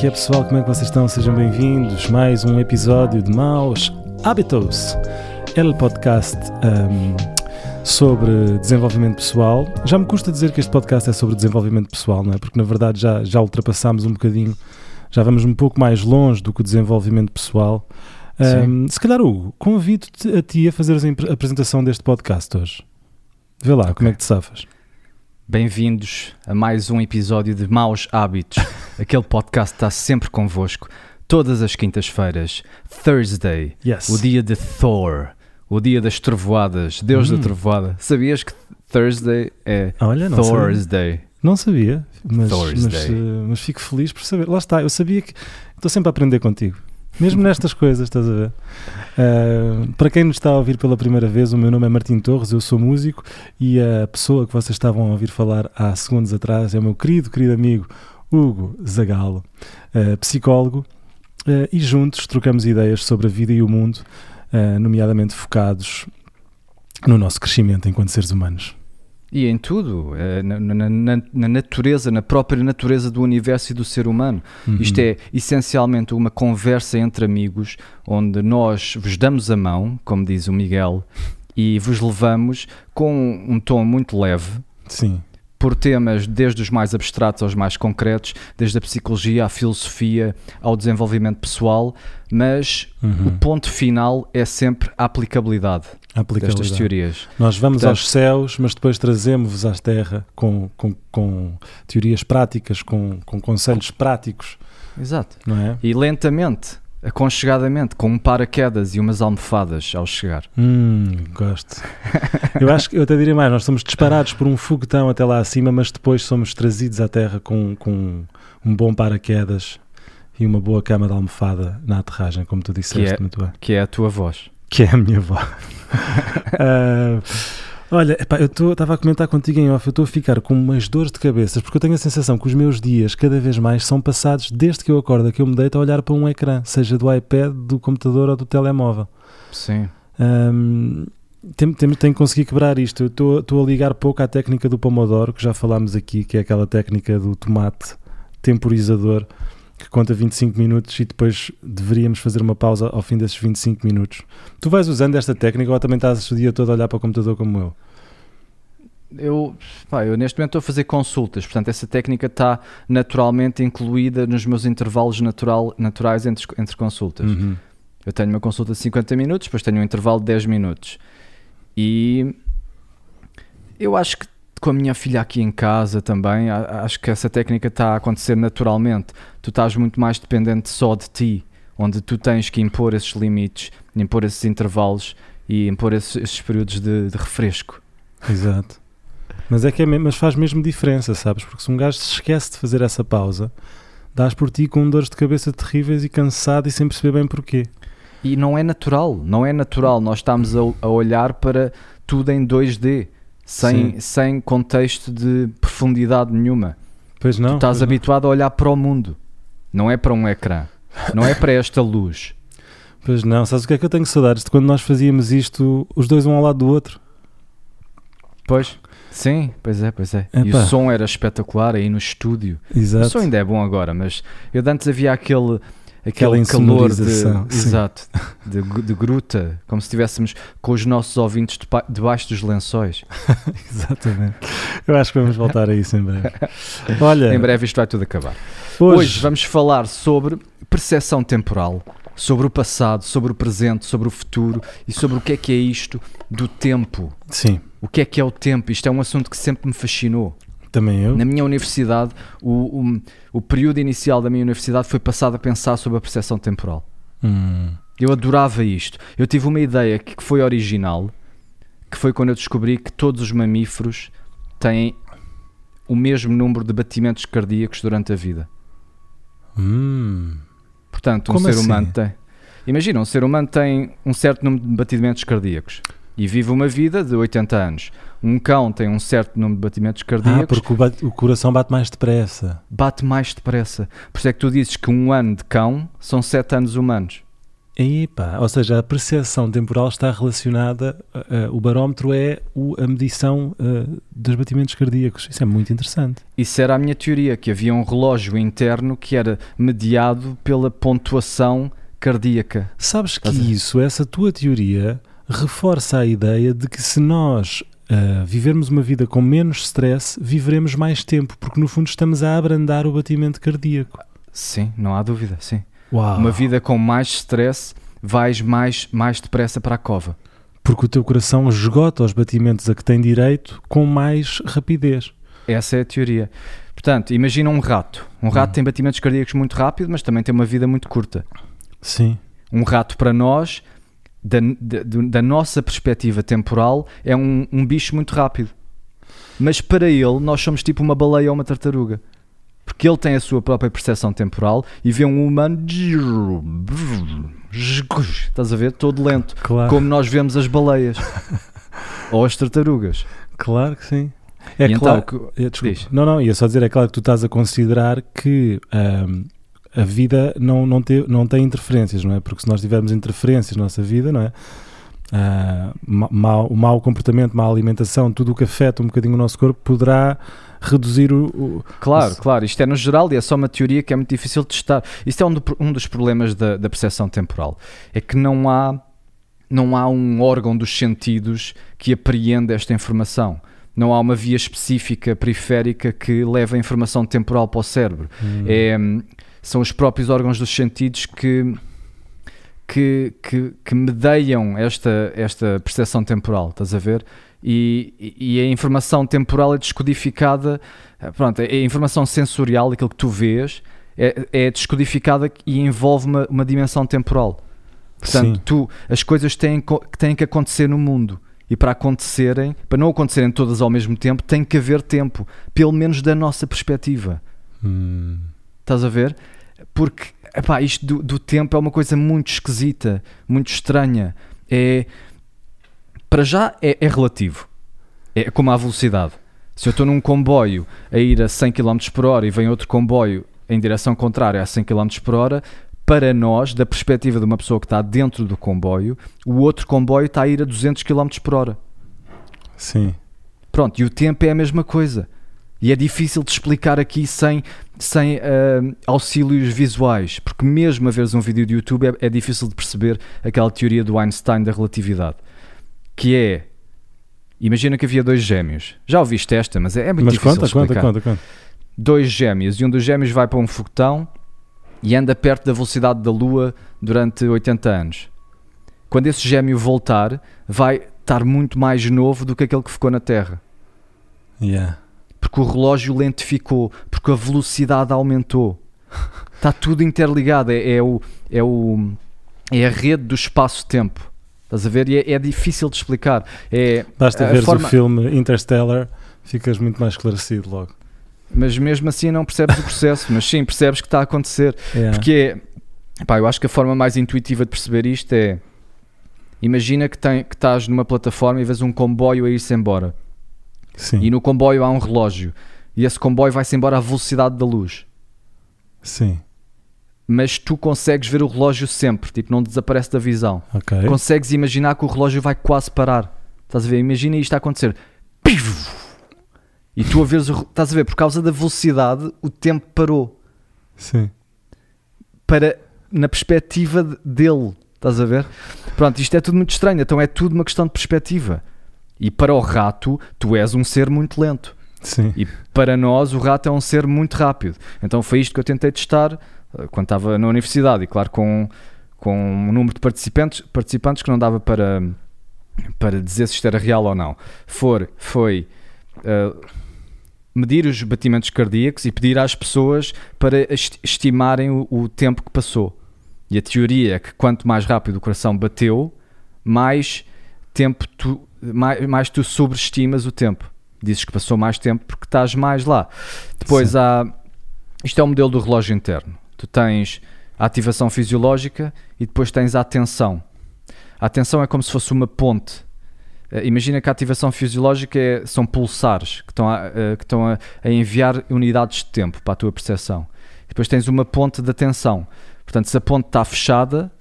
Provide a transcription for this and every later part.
que é pessoal? Como é que vocês estão? Sejam bem-vindos. Mais um episódio de Maus Hábitos, el podcast um, sobre desenvolvimento pessoal. Já me custa dizer que este podcast é sobre desenvolvimento pessoal, não é? Porque na verdade já, já ultrapassámos um bocadinho, já vamos um pouco mais longe do que o desenvolvimento pessoal. Um, se calhar, Hugo, convido-te a ti a fazer a apresentação deste podcast hoje. Vê lá, okay. como é que te safas? Bem-vindos a mais um episódio de Maus Hábitos. Aquele podcast está sempre convosco, todas as quintas-feiras. Thursday, yes. o dia de Thor, o dia das trovoadas, Deus hum. da trovoada. Sabias que Thursday é Olha, Thursday? Não sabia, mas, mas, uh, mas, fico feliz por saber. Lá está, eu sabia que estou sempre a aprender contigo. Mesmo nestas coisas, estás a ver? Uh, para quem nos está a ouvir pela primeira vez, o meu nome é Martim Torres, eu sou músico e a pessoa que vocês estavam a ouvir falar há segundos atrás é o meu querido, querido amigo Hugo Zagalo, uh, psicólogo, uh, e juntos trocamos ideias sobre a vida e o mundo, nomeadamente focados no nosso crescimento enquanto seres humanos. E em tudo, eh, na, na, na, natureza, na própria natureza do universo e do ser humano. Uhum. Isto é essencialmente uma conversa entre amigos, onde nós vos damos a mão, como diz o Miguel, e vos levamos com um tom muito leve. Sim. Por temas desde os mais abstratos aos mais concretos, desde a psicologia à filosofia ao desenvolvimento pessoal, mas uhum. o ponto final é sempre a aplicabilidade destas teorias. Nós vamos Portanto, aos céus, mas depois trazemos-vos à terra com, com, com teorias práticas, com, com conselhos práticos. Exato. Não é? E lentamente, aconchegadamente, com um paraquedas e umas almofadas ao chegar. Hum, gosto. eu acho que eu até diria mais, nós somos disparados por um foguetão até lá acima, mas depois somos trazidos à terra com, com um bom paraquedas e uma boa cama de almofada na aterragem, como tu disseste que é, muito bem. Que é a tua voz. Que é a minha voz. uh, olha, epá, eu estava a comentar contigo em off, eu estou a ficar com umas dores de cabeça, porque eu tenho a sensação que os meus dias, cada vez mais, são passados desde que eu acordo, que eu me deito a olhar para um ecrã, seja do iPad, do computador ou do telemóvel. Sim. Um, tenho, tenho que conseguir quebrar isto. Eu estou a ligar pouco à técnica do Pomodoro, que já falámos aqui, que é aquela técnica do tomate temporizador que conta 25 minutos e depois deveríamos fazer uma pausa ao fim desses 25 minutos. Tu vais usando esta técnica ou também estás o dia todo a olhar para o computador como eu? Eu, pá, eu neste momento estou a fazer consultas, portanto essa técnica está naturalmente incluída nos meus intervalos natural, naturais entre, entre consultas. Uhum. Eu tenho uma consulta de 50 minutos, depois tenho um intervalo de 10 minutos. E eu acho que com a minha filha aqui em casa também, acho que essa técnica está a acontecer naturalmente. Tu estás muito mais dependente só de ti, onde tu tens que impor esses limites, impor esses intervalos e impor esses, esses períodos de, de, refresco. Exato. Mas é que é, mas faz mesmo diferença, sabes? Porque se um gajo se esquece de fazer essa pausa, dás por ti com dores de cabeça terríveis e cansado e sem perceber bem porquê. E não é natural, não é natural. Nós estamos a, a olhar para tudo em 2D sem, sem contexto de profundidade nenhuma. Pois não. Tu estás habituado não. a olhar para o mundo, não é para um ecrã, não é para esta luz. Pois não, sabes o que é que eu tenho saudades de quando nós fazíamos isto, os dois um ao lado do outro? Pois, sim, pois é, pois é. Epá. E o som era espetacular aí no estúdio. Exato. O som ainda é bom agora, mas eu antes havia aquele aquele calor de, exato, de, de, gruta, como se estivéssemos com os nossos ouvintes debaixo dos lençóis. Exatamente. Eu acho que vamos voltar a isso em breve. Olha, em breve isto vai tudo acabar. Hoje, hoje vamos falar sobre percepção temporal, sobre o passado, sobre o presente, sobre o futuro e sobre o que é que é isto do tempo. Sim. O que é que é o tempo? Isto é um assunto que sempre me fascinou. Também eu. Na minha universidade, o, o, o, período inicial da minha universidade foi passado a pensar sobre a percepção temporal. Hum. Eu adorava isto. Eu tive uma ideia que foi original, que foi quando eu descobri que todos os mamíferos têm o mesmo número de batimentos cardíacos durante a vida. Hum. Portanto, um Como ser assim? humano tem. Imagina, um ser humano tem um certo número de batimentos cardíacos e vive uma vida de 80 anos. Um cão tem um certo número de batimentos cardíacos. Ah, porque o, bate, o, coração bate mais depressa. Bate mais depressa. Por isso é que tu dizes que um ano de cão são sete anos humanos. Epa, ou seja, a percepção temporal está relacionada, uh, o barómetro é o, a medição uh, dos batimentos cardíacos. Isso é muito interessante. Isso era a minha teoria, que havia um relógio interno que era mediado pela pontuação cardíaca. Sabes que isso, essa tua teoria, reforça a ideia de que se nós uh, vivermos uma vida com menos stress, viveremos mais tempo, porque no fundo estamos a abrandar o batimento cardíaco. Sim, não há dúvida, sim. Uau. Uma vida com mais stress, vais mais, mais depressa para a cova. Porque o teu coração esgota os batimentos a que tem direito com mais rapidez. Essa é a teoria. Portanto, imagina um rato. Um rato hum. tem batimentos cardíacos muito rápido, mas também tem uma vida muito curta. Sim. Um rato para nós, da, da, da nossa perspectiva temporal, é um, um bicho muito rápido. Mas para ele, nós somos tipo uma baleia ou uma tartaruga porque ele tem a sua própria percepção temporal e vê um humano estás a ver? Todo lento, claro. como nós vemos as baleias ou as tartarugas. Claro que sim. É e claro então, que. É, não, não, ia só dizer, é claro que tu estás a considerar que um, a vida não, não, te, não tem interferências, não é? Porque se nós tivermos interferências na nossa vida, não é? Uh, mau, o mau comportamento, má alimentação, tudo o que afeta um bocadinho o nosso corpo poderá reduzir o, o, Claro, o... claro, isto é no geral e é só uma teoria que é muito difícil de testar. Isto é um, do, um dos problemas da, da percepção temporal. É que não há, não há um órgão dos sentidos que apreenda esta informação. Não há uma via específica periférica que leve a informação temporal para o cérebro. Hum. É, são os próprios órgãos dos sentidos que que, que, que medeiam esta, esta percepção temporal, estás a ver? e, e a informação temporal é descodificada, eh, pronto, é a informação sensorial, aquilo que tu vês, é, é descodificada e envolve uma, uma dimensão temporal. Portanto, Sim. tu, as coisas têm, têm que acontecer no mundo. E para acontecerem, para não acontecerem todas ao mesmo tempo, tem que haver tempo, pelo menos da nossa perspectiva. Hum. Estás a ver? Porque epá, isto do, do tempo é uma coisa muito esquisita, muito estranha. É, para já é, é relativo. É como a velocidade. Se eu estou num comboio a ir a 100 km por hora e vem outro comboio em direção contrária a 100 km por hora, para nós, da perspectiva de uma pessoa que está dentro do comboio, o outro comboio está a ir a 200 km por hora. Sim. Pronto, e o tempo é a mesma coisa. E é difícil de explicar aqui sem, sem uh, auxílios visuais, porque mesmo a veres um vídeo de YouTube é, é difícil de perceber aquela teoria do Einstein da relatividade que é imagina que havia dois gêmeos. Já ouviste esta, mas é, é muito mas difícil conta, explicar. Conta, conta, conta. Dois gêmeos e um dos gêmeos vai para um foguetão e anda perto da velocidade da Lua durante 80 anos. Quando esse gêmeo voltar, vai estar muito mais novo do que aquele que ficou na Terra. Yeah. Porque o relógio lentificou, porque a velocidade aumentou. Está tudo interligado. É, é, o, é, o, é a rede do espaço-tempo. Estás a ver? E é, é difícil de explicar. É, Basta ver forma... o filme Interstellar, ficas muito mais esclarecido logo. Mas mesmo assim não percebes o processo, mas sim percebes que está a acontecer. Yeah. Porque pá, eu acho que a forma mais intuitiva de perceber isto é imagina que, tem, que estás numa plataforma e vês um comboio a ir-se embora. Sim. E no comboio há um relógio. E esse comboio vai-se embora à velocidade da luz. Sim mas tu consegues ver o relógio sempre, tipo, não desaparece da visão. Okay. Consegues imaginar que o relógio vai quase parar. Estás a ver? Imagina isto a acontecer. E tu a veres, o, estás a ver, por causa da velocidade, o tempo parou. Sim. Para, na perspectiva dele, estás a ver? Pronto, isto é tudo muito estranho, então é tudo uma questão de perspectiva. E para o rato, tu és um ser muito lento. Sim. E para nós, o rato é um ser muito rápido. Então foi isto que eu tentei testar eh, quando estava na universidade, e claro, com, com um número de participantes, participantes que não dava para, para dizer se isto era real ou não. For, foi uh, medir os batimentos cardíacos e pedir às pessoas para estimarem o, o, tempo que passou. E a teoria é que quanto mais rápido o coração bateu, mais tempo tu, mais, mais tu sobreestimas o tempo. Dizes que passou mais tempo porque estás mais lá. Depois Sim. há. Isto é o modelo do relógio interno tu tens a ativação fisiológica e depois tens a atenção. A atenção é como se fosse uma ponte. Uh, imagina que a ativação fisiológica é, são pulsares que estão, a, uh, que estão a, a, enviar unidades de tempo para a tua percepção. Depois tens uma ponte de atenção. Portanto, se a ponte está fechada,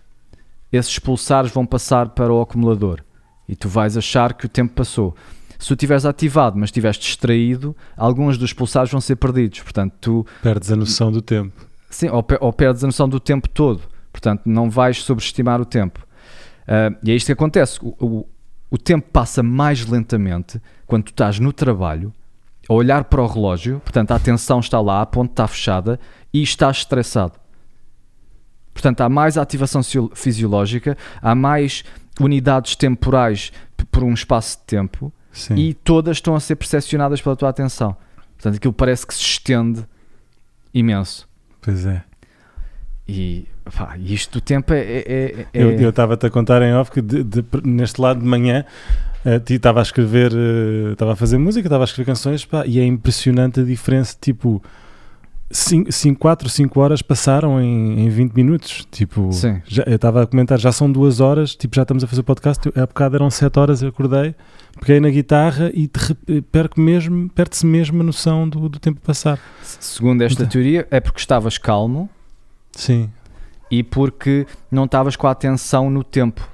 esses pulsares vão passar para o acumulador e tu vais achar que o tempo passou. Se tu estiveres ativado, mas estiveres distraído, alguns dos pulsares vão ser perdidos. Portanto, tu perdes a noção do tempo. Sim, ou, ou perdes a noção do tempo todo. Portanto, não vais sobreestimar o tempo. Uh, e é isto que acontece. O, o, o tempo passa mais lentamente quando tu estás no trabalho, a olhar para o relógio, portanto, a atenção está lá, a ponte está fechada e estás estressado. Portanto, há mais ativação fisiológica, há mais unidades temporais por um espaço de tempo Sim. e todas estão a ser percepcionadas pela tua atenção. Portanto, aquilo parece que se estende imenso. Pois é. E pá, isto do tempo é. é, é... é eu estava-te a contar em off que de, de, neste lado de manhã uh, estava a escrever, uh, estava a fazer música, estava a escrever canções pá, e é impressionante a diferença. Tipo, 4, 5 horas passaram em, em 20 minutos. Tipo, já, eu estava a comentar, já são 2 horas, tipo, já estamos a fazer podcast. Há bocado eram 7 horas, eu acordei, peguei na guitarra e perco mesmo, perde-se mesmo a noção do, do tempo passar. Segundo esta então, teoria, é porque estavas calmo. Sim. E porque não estavas com a atenção no tempo.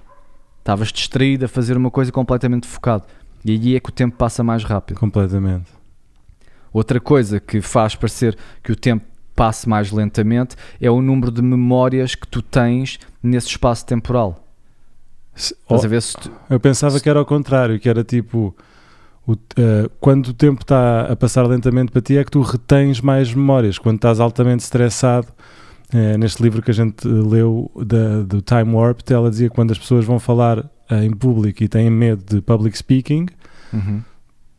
Estavas distraído a fazer uma coisa completamente focado. E aí é que o tempo passa mais rápido. Completamente. Outra coisa que faz parecer que o tempo passe mais lentamente é o número de memórias que tu tens nesse espaço temporal. Se, oh, tu, eu pensava se, que era ao contrário, que era tipo o, uh, quando o tempo está a passar lentamente para ti é que tu retens mais memórias. Quando estás altamente estressado, uh, neste livro que a gente leu da, do Time Warp, ela dizia que quando as pessoas vão falar uh, em público e têm medo de public speaking, uhum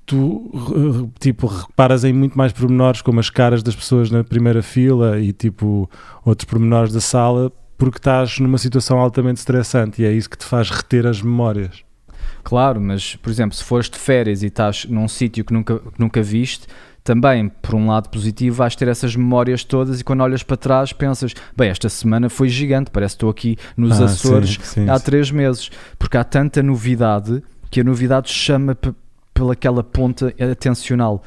tu tipo reparas em muito mais pormenores como as caras das pessoas na primeira fila e tipo outros pormenores da sala porque estás numa situação altamente estressante e é isso que te faz reter as memórias. Claro, mas por exemplo, se fores de férias e estás num sítio que nunca, que nunca viste, também, por um lado positivo, vais ter essas memórias todas e quando olhas para trás pensas, bem, esta semana foi gigante, parece que estou aqui nos ah, Açores sim, sim, há sim. três meses, porque há tanta novidade que a novidade chama pelaquela ponta atencional,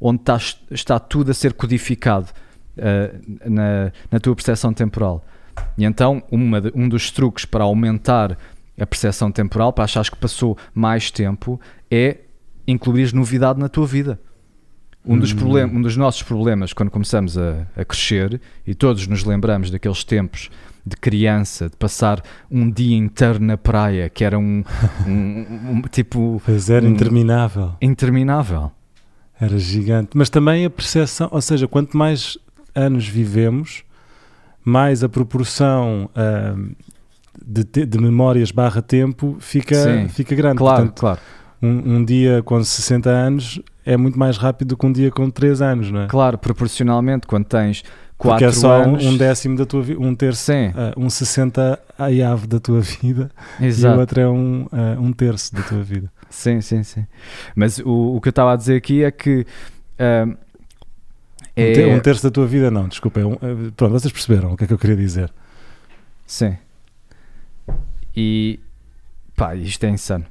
onde está, está tudo a ser codificado uh, na, na tua percepção temporal. E então, uma um dos truques para aumentar a percepção temporal, para achares que passou mais tempo, é incluir novidade na tua vida. Um dos, problem, hum. um dos nossos problemas quando começamos a, a, crescer, e todos nos lembramos daqueles tempos de criança, de passar um dia inteiro na praia, que era um, um, um tipo. Pois era um, interminável. Interminável. Era gigante. Mas também a percepção, ou seja, quanto mais anos vivemos, mais a proporção uh, de, de, memórias barra tempo fica, fica grande. Claro, Portanto, claro. Um, um, dia com 60 anos é muito mais rápido do que um dia com 3 anos, não é? Claro, proporcionalmente, quando tens porque é só anos. um décimo da tua vida, um terço, uh, um 60 a ave da tua vida Exato. e o outro é um, uh, um terço da tua vida. Sim, sim, sim. Mas o, o que eu estava a dizer aqui é que. Uh, é... Um terço da tua vida, não, desculpa. É um, pronto, vocês perceberam o que é que eu queria dizer. Sim. E. pá, isto é insano.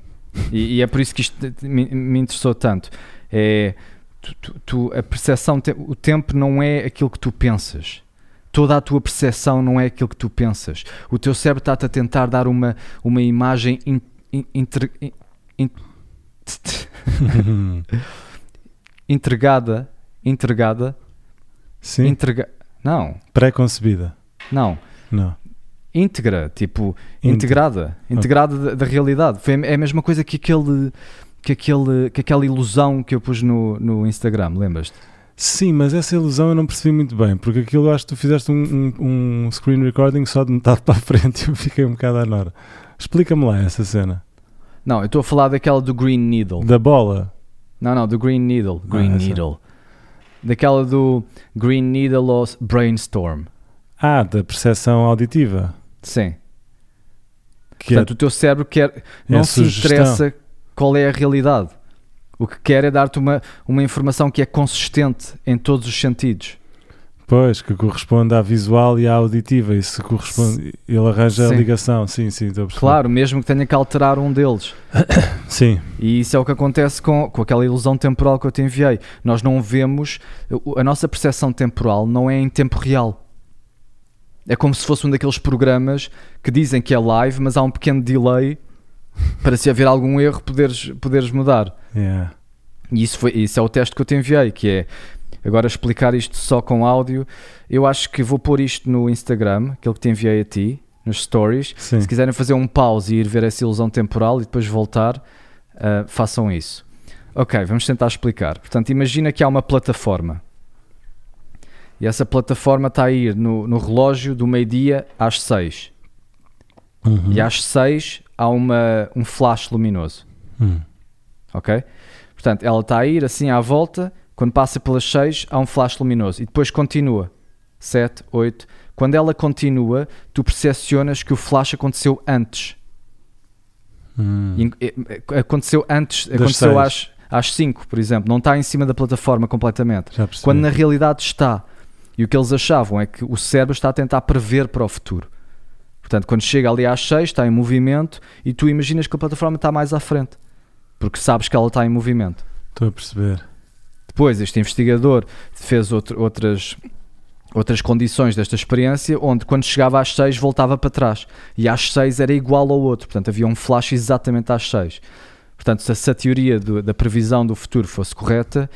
E, e é por isso que isto me, me interessou tanto. É tu, tu, tu, a percepção, o tempo não é aquilo que tu pensas. Toda a tua percepção não é aquilo que tu pensas. O teu cérebro está-te a tentar dar uma, uma imagem in, in, inter, in, entregada, entregada, Sim. Entrega, não. Pré-concebida. Não. Não. Íntegra, tipo, integrada, integrada okay. da, da, realidade. Foi, é a mesma coisa que aquele que, aquele, que aquela ilusão que eu pus no, no Instagram, lembras-te? Sim, mas essa ilusão eu não percebi muito bem, porque aquilo acho que tu fizeste um, um, um screen recording só de metade para a frente e eu fiquei um bocado à nora. Explica-me lá essa cena. Não, eu estou a falar daquela do Green Needle. Da bola? Não, não, do Green Needle. Green ah, Needle. Daquela do Green Needle ou Brainstorm. Ah, da percepção auditiva. Sim. Que Portanto, é... o teu cérebro quer, é não se interessa qual é a realidade. O que quer é dar-te uma, uma informação que é consistente em todos os sentidos. Pois, que corresponde à visual e à auditiva, e se corresponde, ele arranja sim. a ligação, sim, sim, estou a Claro, mesmo que tenha que alterar um deles. sim. E isso é o que acontece com, com aquela ilusão temporal que eu te enviei. Nós não vemos, a nossa percepção temporal não é em tempo real. É como se fosse um daqueles programas que dizem que é live, mas há um pequeno delay para se haver algum erro poderes, poderes mudar. Yeah. E isso, foi, isso é o teste que eu te enviei, que é agora explicar isto só com áudio. Eu acho que vou pôr isto no Instagram, aquele que te enviei a ti, nos stories. Sim. Se quiserem fazer um pause e ir ver essa ilusão temporal e depois voltar, uh, façam isso. Ok, vamos tentar explicar. Portanto, imagina que há uma plataforma. E essa plataforma está a ir no, no relógio do meio-dia às 6. Uhum. E às 6 há uma, um flash luminoso. Hum. Ok? Portanto, ela está a ir assim à volta. Quando passa pelas 6 há um flash luminoso. E depois continua. 7, 8. Quando ela continua, tu percepcionas que o flash aconteceu antes. Hum. E- e- Aconteceu antes, Das aconteceu seis. às, às 5, por exemplo. Não está em cima da plataforma completamente. Quando na realidade está. E o que eles achavam é que o cérebro está a tentar prever para o futuro. Portanto, quando chega ali às 6, está em movimento e tu imaginas que a plataforma está mais à frente. Porque sabes que ela está em movimento. Estou a perceber. Depois, este investigador fez outro- outras, outras condições desta experiência, onde quando chegava às 6 voltava para trás. E às 6 era igual ao outro. Portanto, havia um flash exatamente às 6. Portanto, se essa teoria do- da previsão do futuro fosse correta,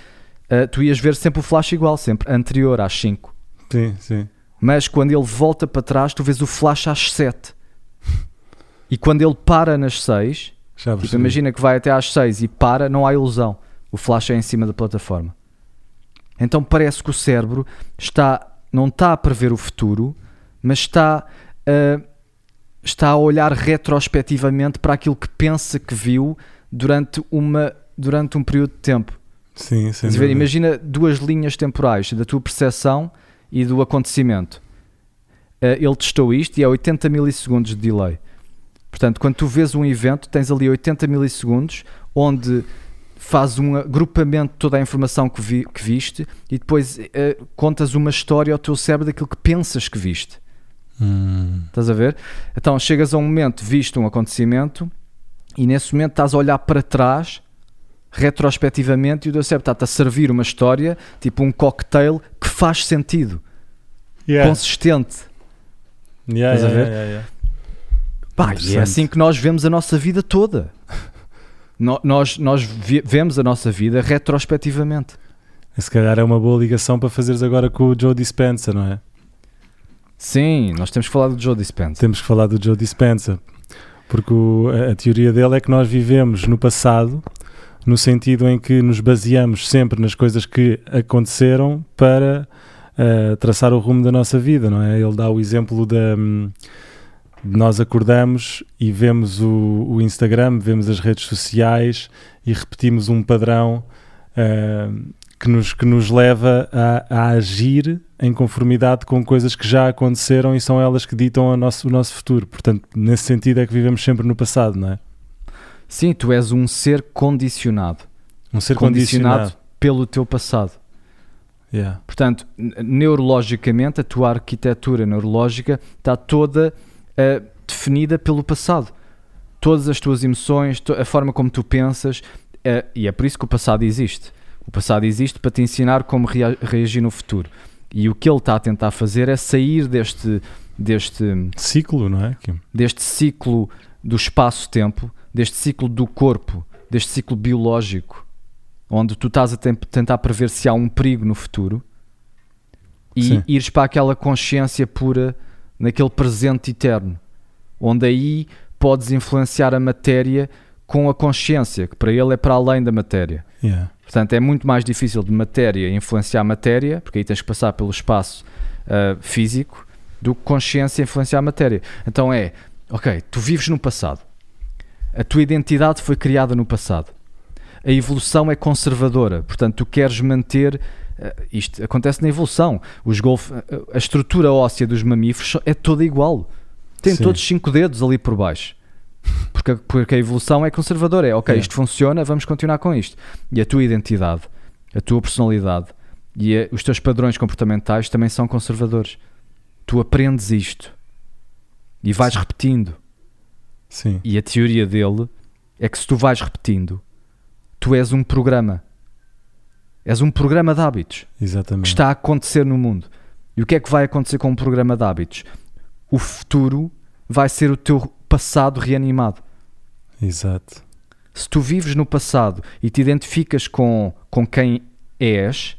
eh, tu ias ver sempre o flash igual, sempre anterior às 5. Sim, sim. Mas quando ele volta para trás, tu vês o flash às 7. E quando ele para nas 6, Já Tipo, imagina que vai até às 6 e para, não há ilusão. O flash é em cima da plataforma. Então parece que o cérebro está, não está a prever o futuro, mas está a, está a olhar retrospectivamente para aquilo que pensa que viu durante, uma, durante um período de tempo. Sim, dúvida. Imagina duas linhas temporais da tua percepção e do acontecimento. Eh, ele testou isto e é 80 milissegundos de delay. Portanto, quando tu vês um evento, tens ali 80 milissegundos onde faz um agrupamento de toda a informação que, vi- que viste e depois eh, contas uma história ao teu cérebro daquilo que pensas que viste. Hum. Estás a ver? Então chegas a um momento, viste um acontecimento e nesse momento estás a olhar para trás retrospectivamente e o teu cérebro está-te a servir uma história, tipo um cocktail faz sentido, Yeah. consistente. Yeah, Estás a yeah, ver? yeah, yeah. Pá, e é assim que nós vemos a nossa vida toda. No- nós nós vemos a nossa vida retrospectivamente. Se calhar é uma boa ligação para fazeres agora com o Joe Dispenza, não é? Sim, nós temos que falar do Joe Dispenza. Temos que falar do Joe Dispenza. Porque o- a, a teoria dele é que nós vivemos no passado, no sentido em que nos baseamos sempre nas coisas que aconteceram para eh, traçar o rumo da nossa vida, não é? Ele dá o exemplo da. hum, de nós acordamos e vemos o, o Instagram, vemos as redes sociais e repetimos um padrão eh, que, nos, que nos leva a, a agir em conformidade com coisas que já aconteceram e são elas que ditam o nosso, o nosso futuro. Portanto, nesse sentido é que vivemos sempre no passado, não é? Sim, tu és um ser condicionado. Um ser condicionado, condicionado. pelo teu passado. Yeah. Portanto, neurologicamente, a tua arquitetura neurológica está toda eh, definida pelo passado. Todas as tuas emoções, a forma como tu pensas, eh, e é por isso que o passado existe. O passado existe para te ensinar como rea- reagir no futuro. E o que ele está a tentar fazer é sair deste, deste, Ciclo, não é? Deste ciclo do espaço-tempo, deste ciclo do corpo, deste ciclo biológico, onde tu estás a tentar prever se há um perigo no futuro e Sim. ires para aquela consciência pura, naquele presente eterno, onde aí podes influenciar a matéria com a consciência, que para ele é para além da matéria. Yeah. Portanto, é muito mais difícil de matéria influenciar a matéria, porque aí tens que passar pelo espaço ah, físico, do que consciência influenciar a matéria. Então é, ok, tu vives no passado. A tua identidade foi criada no passado. A evolução é conservadora, portanto, tu queres manter. ah, isto acontece na evolução. Os golf, ah, a estrutura óssea dos mamíferos é toda igual. Tem Sim. todos cinco dedos ali por baixo. Porque, porque a evolução é conservadora. É ok, É. isto funciona, vamos continuar com isto. E a tua identidade, a tua personalidade e a- os teus padrões comportamentais também são conservadores. Tu aprendes isto e vais Sim. repetindo. Sim. E a teoria dele é que se tu vais repetindo, tu és um programa. És um programa de hábitos que Exatamente. está a acontecer no mundo. E o que é que vai acontecer com um programa de hábitos? o futuro vai ser o teu passado reanimado. Exato. Se tu vives no passado e te identificas com, com quem és,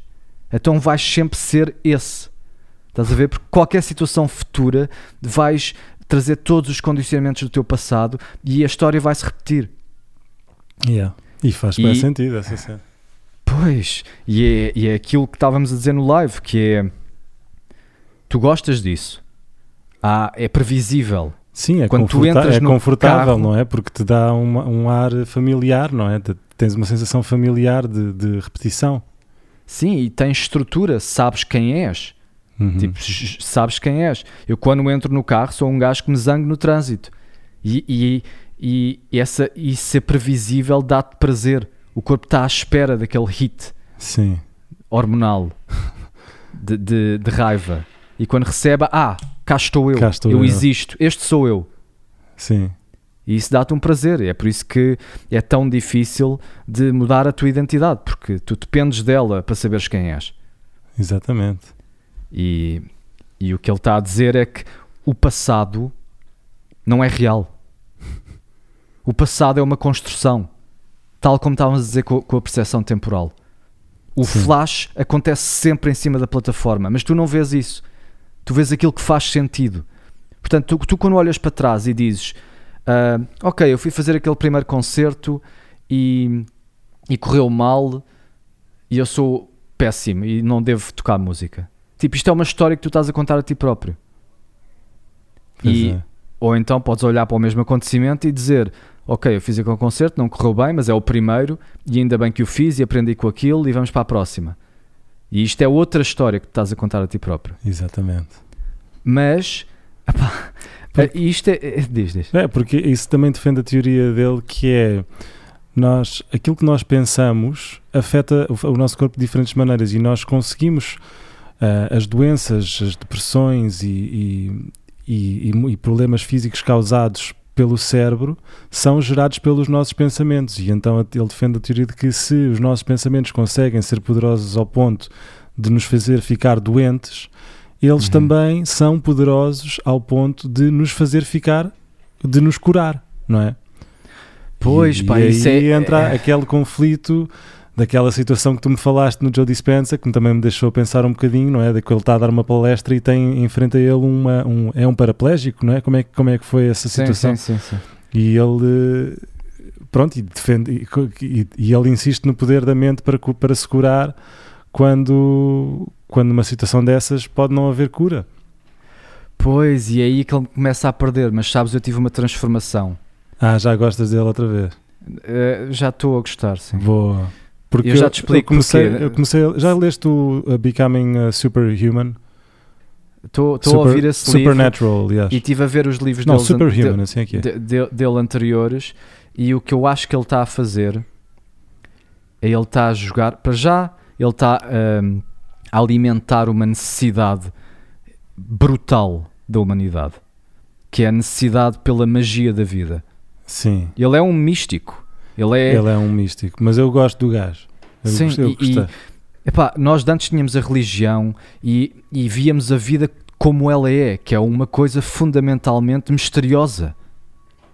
então vais sempre ser esse. Estás a ver? Porque qualquer situação futura vais trazer todos os condicionamentos do teu passado e a história vai se repetir. Yeah. E faz bem sentido essa cena. Pois, e é, e é aquilo que estávamos a dizer no live, que é tu gostas disso. Ah, é previsível. Sim, é, Quando tu entras é confortável, carro, não é? Porque te dá uma, um ar familiar, não é? Tens uma sensação familiar de, de repetição. Sim, e tens estrutura, sabes quem és. Uhum. Tipo, sabes quem és. Eu, quando entro no carro, sou um gajo que me zango no trânsito. E, e, e essa, e ser previsível dá-te prazer. O corpo está à espera daquele hit Sim. hormonal de, de, de, raiva. E quando recebe, ah, cá estou eu, cá estou eu, eu existo, este sou eu. Sim. E isso dá-te um prazer. É por isso que é tão difícil de mudar a tua identidade, porque tu dependes dela para saberes quem és. Exatamente. E, e o que ele está a dizer é que o passado não é real. O passado é uma construção, tal como estávamos a dizer com, com a percepção temporal. O Sim. flash acontece sempre em cima da plataforma, mas tu não vês isso. Tu vês aquilo que faz sentido. Portanto, tu, tu quando olhas para trás e dizes uh, Ok, eu fui fazer aquele primeiro concerto e, e correu mal e eu sou péssimo e não devo tocar música. Tipo, isto é uma história que tu estás a contar a ti próprio. e, é. Ou então podes olhar para o mesmo acontecimento e dizer: Ok, eu fiz aquele concerto, não correu bem, mas é o primeiro, e ainda bem que o fiz e aprendi com aquilo, e vamos para a próxima. E isto é outra história que tu estás a contar a ti próprio. Exatamente. Mas, epá, porque, isto é, é. Diz, diz. É, porque isso também defende a teoria dele que é. Nós, aquilo que nós pensamos afeta o, o nosso corpo de diferentes maneiras e nós conseguimos uh, as doenças, as depressões e, e, e, e, problemas físicos causados pelo cérebro são gerados pelos nossos pensamentos. E então ele defende a teoria de que se os nossos pensamentos conseguem ser poderosos ao ponto de nos fazer ficar doentes, eles uhum. também são poderosos ao ponto de nos fazer ficar, de nos curar, não é? Pois, e, pá, e aí é... entra aquele conflito daquela situação que tu me falaste no Joe Dispenza, que também me deixou pensar um bocadinho, não é? De que ele está a dar uma palestra e tem em frente a ele uma, um, é um paraplégico, não é? Como é, como é que foi essa situação? Sim, sim, sim, E ele, pronto, e defende, e, e, ele insiste no poder da mente para, para se curar quando, quando numa situação dessas pode não haver cura. Pois, e é aí que ele começa a perder, mas sabes, eu tive uma transformação. Ah, já gostas dele outra vez? Uh, já estou a gostar, sim. Boa. Porque eu já te explico eu comecei, eu comecei Já leste o uh, Becoming uh, Superhuman? Estou a ouvir esse Supernatural, livro aliás. e estive a ver os livros Não, Superhuman, assim é que é. De, de, dele anteriores e o que eu acho que ele está a fazer é ele está a jogar, para já, ele está um, a alimentar uma necessidade brutal da humanidade, que é a necessidade pela magia da vida. Sim. Ele é um místico. Ele é, ele é um místico, mas eu gosto do gajo. Eu Sim, eu e, e epá, nós antes tínhamos a religião e, e víamos a vida como ela é, que é uma coisa fundamentalmente misteriosa.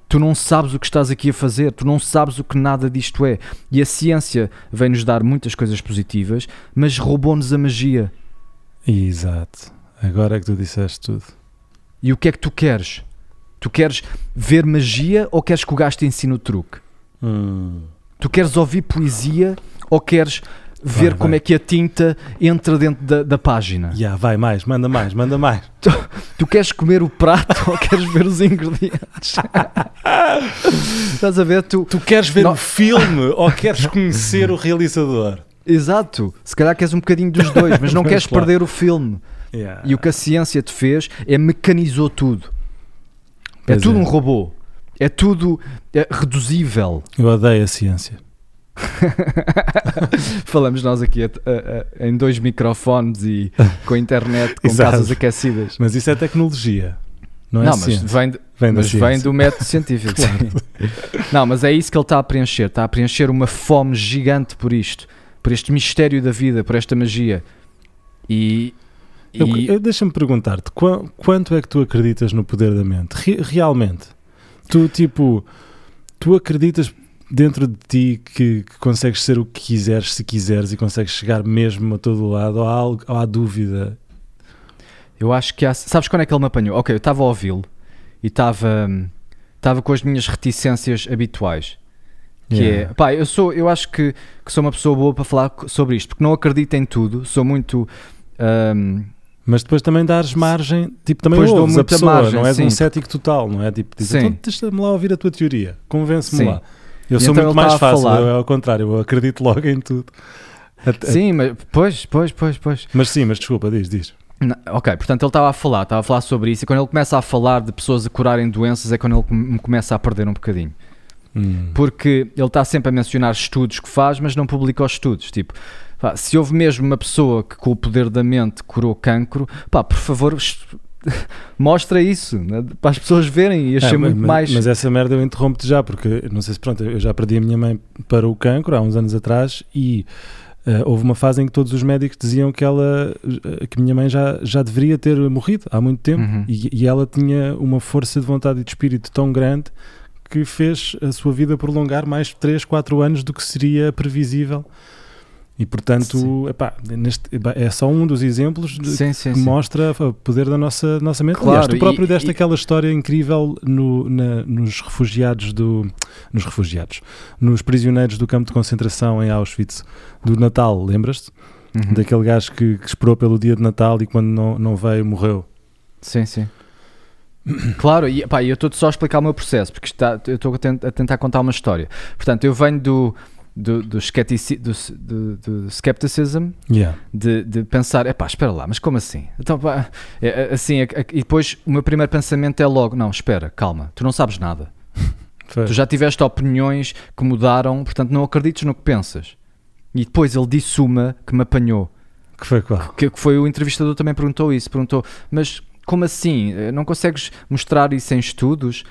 Tu não sabes o que estás aqui a fazer, tu não sabes o que nada disto é. E a ciência vem-nos dar muitas coisas positivas, mas roubou-nos a magia. Exato. Agora é que tu disseste tudo. E o que é que tu queres? Tu queres ver magia ou queres que o gajo te ensine o truque? Hum. Tu queres ouvir poesia ou queres ver vai, como vai. é que a tinta entra dentro da, da página? Yeah, vai mais, manda mais, manda mais. Tu, tu queres comer o prato ou queres ver os ingredientes? Estás a ver? Tu, tu queres ver não... o filme ou queres conhecer o realizador? Exato, se calhar queres um bocadinho dos dois, mas não queres claro. perder o filme. Yeah. E o que a ciência te fez é mecanizou tudo. É tudo é. um robô. É tudo é, reduzível. Eu odeio a ciência. Falamos nós aqui a, a, a, em dois microfones e com internet, com casas aquecidas. Mas isso é tecnologia. Não, é não mas, vem, vem, mas vem do método científico. não, mas é isso que ele está a preencher. Está a preencher uma fome gigante por isto, por este mistério da vida, por esta magia. E, E... Deixa-me perguntar-te, qu quanto é que tu acreditas no poder da mente? Re realmente? Tu, tipo, tu acreditas dentro de ti que, que, consegues ser o que quiseres, se quiseres, e consegues chegar mesmo a todo lado? Ou há, algo, ou há dúvida? Eu acho que há. Sabes quando é que ele me apanhou? Ok, eu estava a ouvi-lo e estava. Estava com as minhas reticências habituais. Que yeah. é, pá, eu sou, eu acho que, que sou uma pessoa boa para falar sobre isto, porque não acredito em tudo, sou muito. Um, mas depois também dares margem, tipo, também depois ouves a pessoa, margem, não és sim. um cético total, não é? Tipo, diz, então deixa-me lá ouvir a tua teoria, convence-me lá. Eu e sou então muito mais fácil, eu, é ao contrário, eu acredito logo em tudo. Até, sim, mas pois, pois, pois, pois. Mas sim, mas desculpa, diz, diz. Não, ok, portanto ele estava a falar, estava a falar sobre isso e quando ele começa a falar de pessoas a curarem doenças é quando ele me começa a perder um bocadinho. Hum. Porque ele está sempre a mencionar estudos que faz, mas não publica os estudos. Tipo, pá, se houve mesmo uma pessoa que com o poder da mente curou cancro, pá, por favor, mostra isso né? para as pessoas verem e achei é, muito mas, mais. Mas essa merda eu interrompo-te já, porque não sei se pronto, eu já perdi a minha mãe para o cancro há uns anos atrás e uh, houve uma fase em que todos os médicos diziam que ela eh, que minha mãe já, já deveria ter morrido há muito tempo uhum. e, e ela tinha uma força de vontade e de espírito tão grande que fez a sua vida prolongar mais 3, 4 anos do que seria previsível e portanto, epá, neste, é só um dos exemplos sim, sim, que sim. mostra o poder da nossa, nossa mente. Claro, Aliás, tu próprio e, deste e... aquela história incrível no, na, nos refugiados do. Nos refugiados, nos prisioneiros do campo de concentração em Auschwitz, do Natal, lembras-te? Uhum. Daquele gajo que, que, esperou pelo dia de Natal e quando não, não veio morreu. Sim, sim. Claro, e pá, eu estou só a explicar o meu processo, porque está, eu estou a, a tentar contar uma história. Portanto, eu venho do, do, do, do, do, do skepticism, yeah. de, de pensar, é pá, espera lá, mas como assim? Então, pá, é, é, assim, é, é, e depois o meu primeiro pensamento é logo, não, espera, calma, tu não sabes nada. tu já tiveste opiniões que mudaram, portanto não acredites no que pensas. E depois ele disse uma que me apanhou. Que foi qual? Que, que foi o entrevistador também perguntou isso, perguntou, mas como assim? Não consegues mostrar isso em estudos?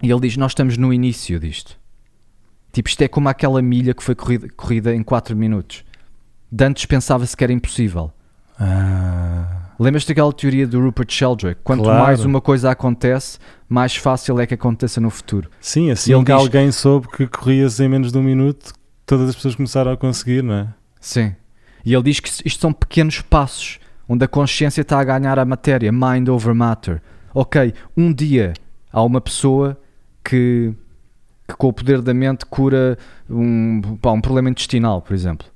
E ele diz, nós estamos no início disto. Tipo, isto é como aquela milha que foi corrida, corrida em 4 minutos. Dantes pensava-se que era impossível. Ah. Lembras-te daquela teoria do Rupert Sheldrake? Quanto claro. mais uma coisa acontece, mais fácil é que aconteça no futuro. Sim, assim que diz... alguém soube que corrias em menos de um minuto, todas as pessoas começaram a conseguir, não é? Sim. E ele diz que isto são pequenos passos, onde a consciência está a ganhar a matéria, mind over matter. Ok, um dia há uma pessoa que que com o poder da mente cura um, pá, um problema intestinal, por exemplo.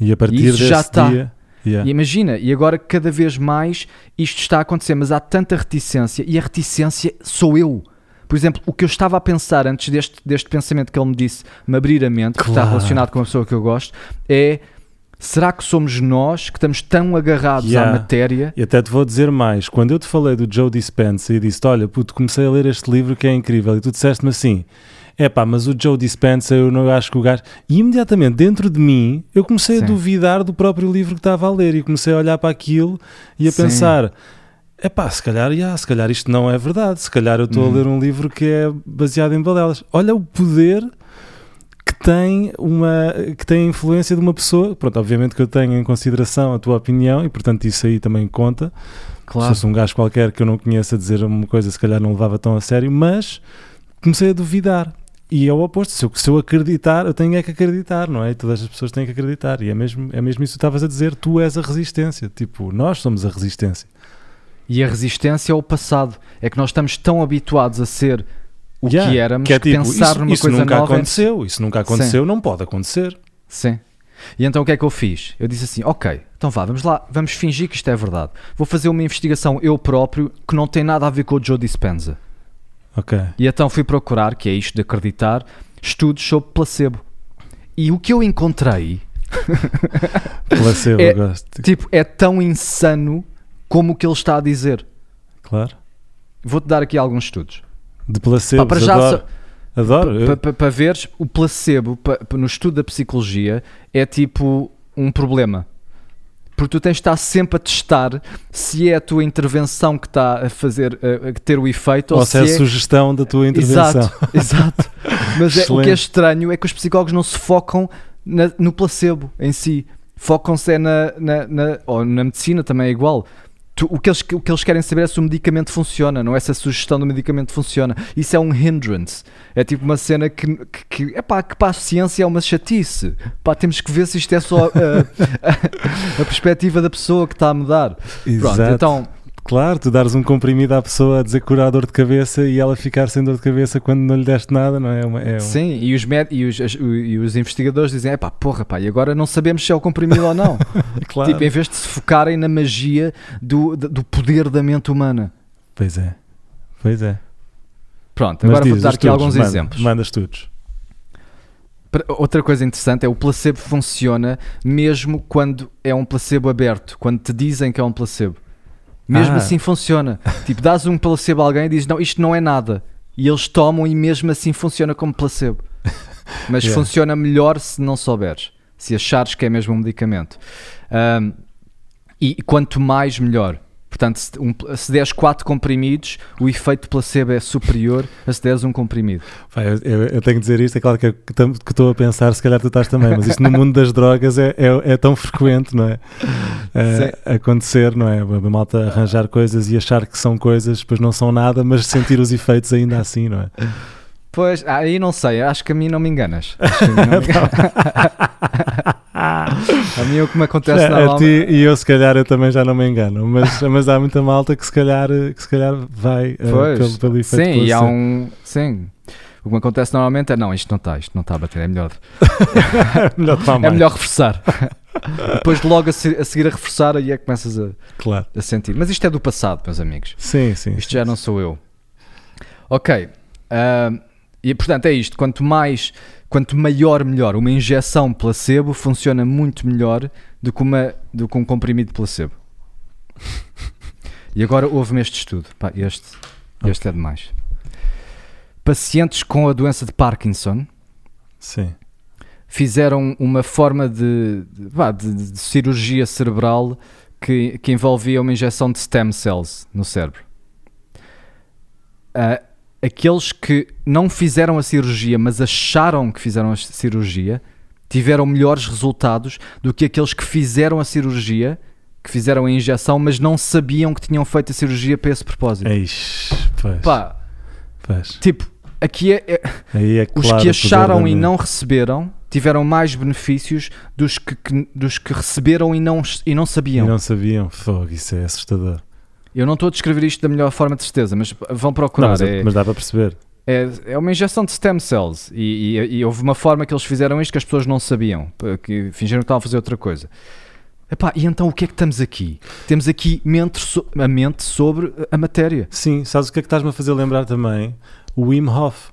E a partir e isso já está. Dia, yeah. E imagina, e agora cada vez mais isto está a acontecer, mas há tanta reticência e a reticência sou eu. Por exemplo, o que eu estava a pensar antes deste, deste pensamento que ele me disse, me abrir a mente, claro. que está relacionado com a pessoa que eu gosto, é será que somos nós que estamos tão agarrados yeah. à matéria? E até te vou dizer mais, quando eu te falei do Joe Dispenza e disse olha, puto, comecei a ler este livro que é incrível, e tu disseste-me assim, é pá, mas o Joe Dispenza, eu não acho que o gajo. E imediatamente dentro de mim, eu comecei Sim. a duvidar do próprio livro que estava a ler e comecei a olhar para aquilo e a Sim. pensar. É pá, se calhar, yeah, se calhar isto não é verdade. Se calhar eu estou uhum. a ler um livro que é baseado em balelas. Olha o poder que tem uma que tem a influência de uma pessoa. Pronto, obviamente que eu tenho em consideração a tua opinião e portanto isso aí também conta. Claro. Se fosse um gajo qualquer que eu não conheça dizer uma coisa, se calhar não levava tão a sério, mas comecei a duvidar. E é o oposto, se eu, se eu acreditar, eu tenho é que acreditar, não é? E todas as pessoas têm que acreditar. E é mesmo, é mesmo isso que tu estavas a dizer, tu és a resistência. Tipo, nós somos a resistência. E a resistência é o passado. É que nós estamos tão habituados a ser o yeah, que éramos que, é, tipo, pensar isso, numa isso coisa nunca nova. Aconteceu, isso nunca aconteceu, Sim. não pode acontecer. Sim. E então o que é que eu fiz? Eu disse assim: ok, então vá, vamos lá, vamos fingir que isto é verdade. Vou fazer uma investigação eu próprio que não tem nada a ver com o Joe Dispenza. Ok. E então fui procurar, que é isto de acreditar, estudos sobre placebo. E o que eu encontrei. placebo, é, gosto. Tipo, é tão insano como o que ele está a dizer. Claro. Vou-te dar aqui alguns estudos. De placebo, para já adoro. adoro. Para, para, para veres, o placebo, para, no estudo da psicologia, é tipo um problema porque tu tens de estar sempre a testar se é a tua intervenção que está a fazer a, ter o efeito ou, ou se é a é... sugestão da tua intervenção. Exato, exato. Mas é, o que é estranho é que os psicólogos não se focam na, no placebo em si. Focam-se é na, na, na, ou na medicina também é igual. Tu, o, que eles, o que eles querem saber é se o medicamento funciona, não é se a sugestão do medicamento funciona. Isso é um hindrance. É tipo uma cena que, que, que, epá, que para a ciência é uma chatice. Pá, temos que ver se isto é só a, a, a perspectiva da pessoa que está a mudar. Exato. Pronto, então Claro, tu dares um comprimido à pessoa a dizer curar dor de cabeça e ela ficar sem dor de cabeça quando não lhe deste nada, não é? Uma, é Sim, e os, med e, os, e os investigadores dizem: é pá, porra, pá, e agora não sabemos se é o comprimido ou não. claro. Tipo, em vez de se focarem na magia do, do poder da mente humana. Pois é, pois é. Pronto, agora vou dar aqui alguns manda, exemplos. Manda estudos. Outra coisa interessante é o placebo funciona mesmo quando é um placebo aberto, quando te dizem que é um placebo. Mesmo ah. assim funciona. tipo, dás um placebo a alguém e dizes, não, isto não é nada. E eles tomam e mesmo assim funciona como placebo. Mas yeah. funciona melhor se não souberes. Se achares que é mesmo um medicamento. E quanto mais, melhor. Portanto, se, um, se deres 4 comprimidos, o efeito placebo é superior a se deres um comprimido. eu, eu, eu, tenho que dizer isto, é claro que, que estou a pensar, se calhar tu estás também, mas isto no mundo das drogas é, é, é tão frequente, não é? é acontecer, não é? A malta arranjar coisas e achar que são coisas, depois não são nada, mas sentir os efeitos ainda assim, não é? Pois, aí não sei, acho que a mim não me enganas. Acho que a mim não me enganas. a mim é o que me acontece é, normalmente. A ti e eu, se calhar, eu também já não me engano, mas, mas há muita malta que se calhar, que se calhar vai uh, pelo, pelo efeito Sim, e há um. Sim. O que me acontece normalmente é não, isto não está, isto não está a bater, é melhor. é melhor, é melhor reforçar. Depois logo a, se, a, seguir a reforçar aí é que começas a, claro. a sentir. Mas isto é do passado, meus amigos. Sim, sim. Isto sim, já sim. não sou eu. Ok. Uh, e portanto é isto. Quanto mais quanto maior, melhor. Uma injeção placebo funciona muito melhor do que, uma, do que um comprimido placebo. e agora ouve-me este estudo. Pá, este, este okay. é demais. Pacientes com a doença de Parkinson Sim. fizeram uma forma de, de, de, de cirurgia cerebral que, que, envolvia uma injeção de stem cells no cérebro. Uh, aqueles que não fizeram a cirurgia, mas acharam que fizeram a cirurgia, tiveram melhores resultados do que aqueles que fizeram a cirurgia, que fizeram a injeção, mas não sabiam que tinham feito a cirurgia para esse propósito. Eish, pois. Pá, pois. tipo, aqui é, é, é os que acharam e não receberam tiveram mais benefícios dos que, que, dos que receberam e não, e não sabiam. E não sabiam, fogo, isso é assustador. Eu não estou a descrever isto da melhor forma de certeza, mas vão procurar. Não, mas, é, mas, dá para perceber. É, é uma injeção de stem cells e, e, e, houve uma forma que eles fizeram isto que as pessoas não sabiam, que fingiram que estavam a fazer outra coisa. Epá, e então o que é que estamos aqui? Temos aqui mente so, a mente sobre a matéria. Sim, sabes o que é que estás-me a fazer lembrar também? O Wim Hof.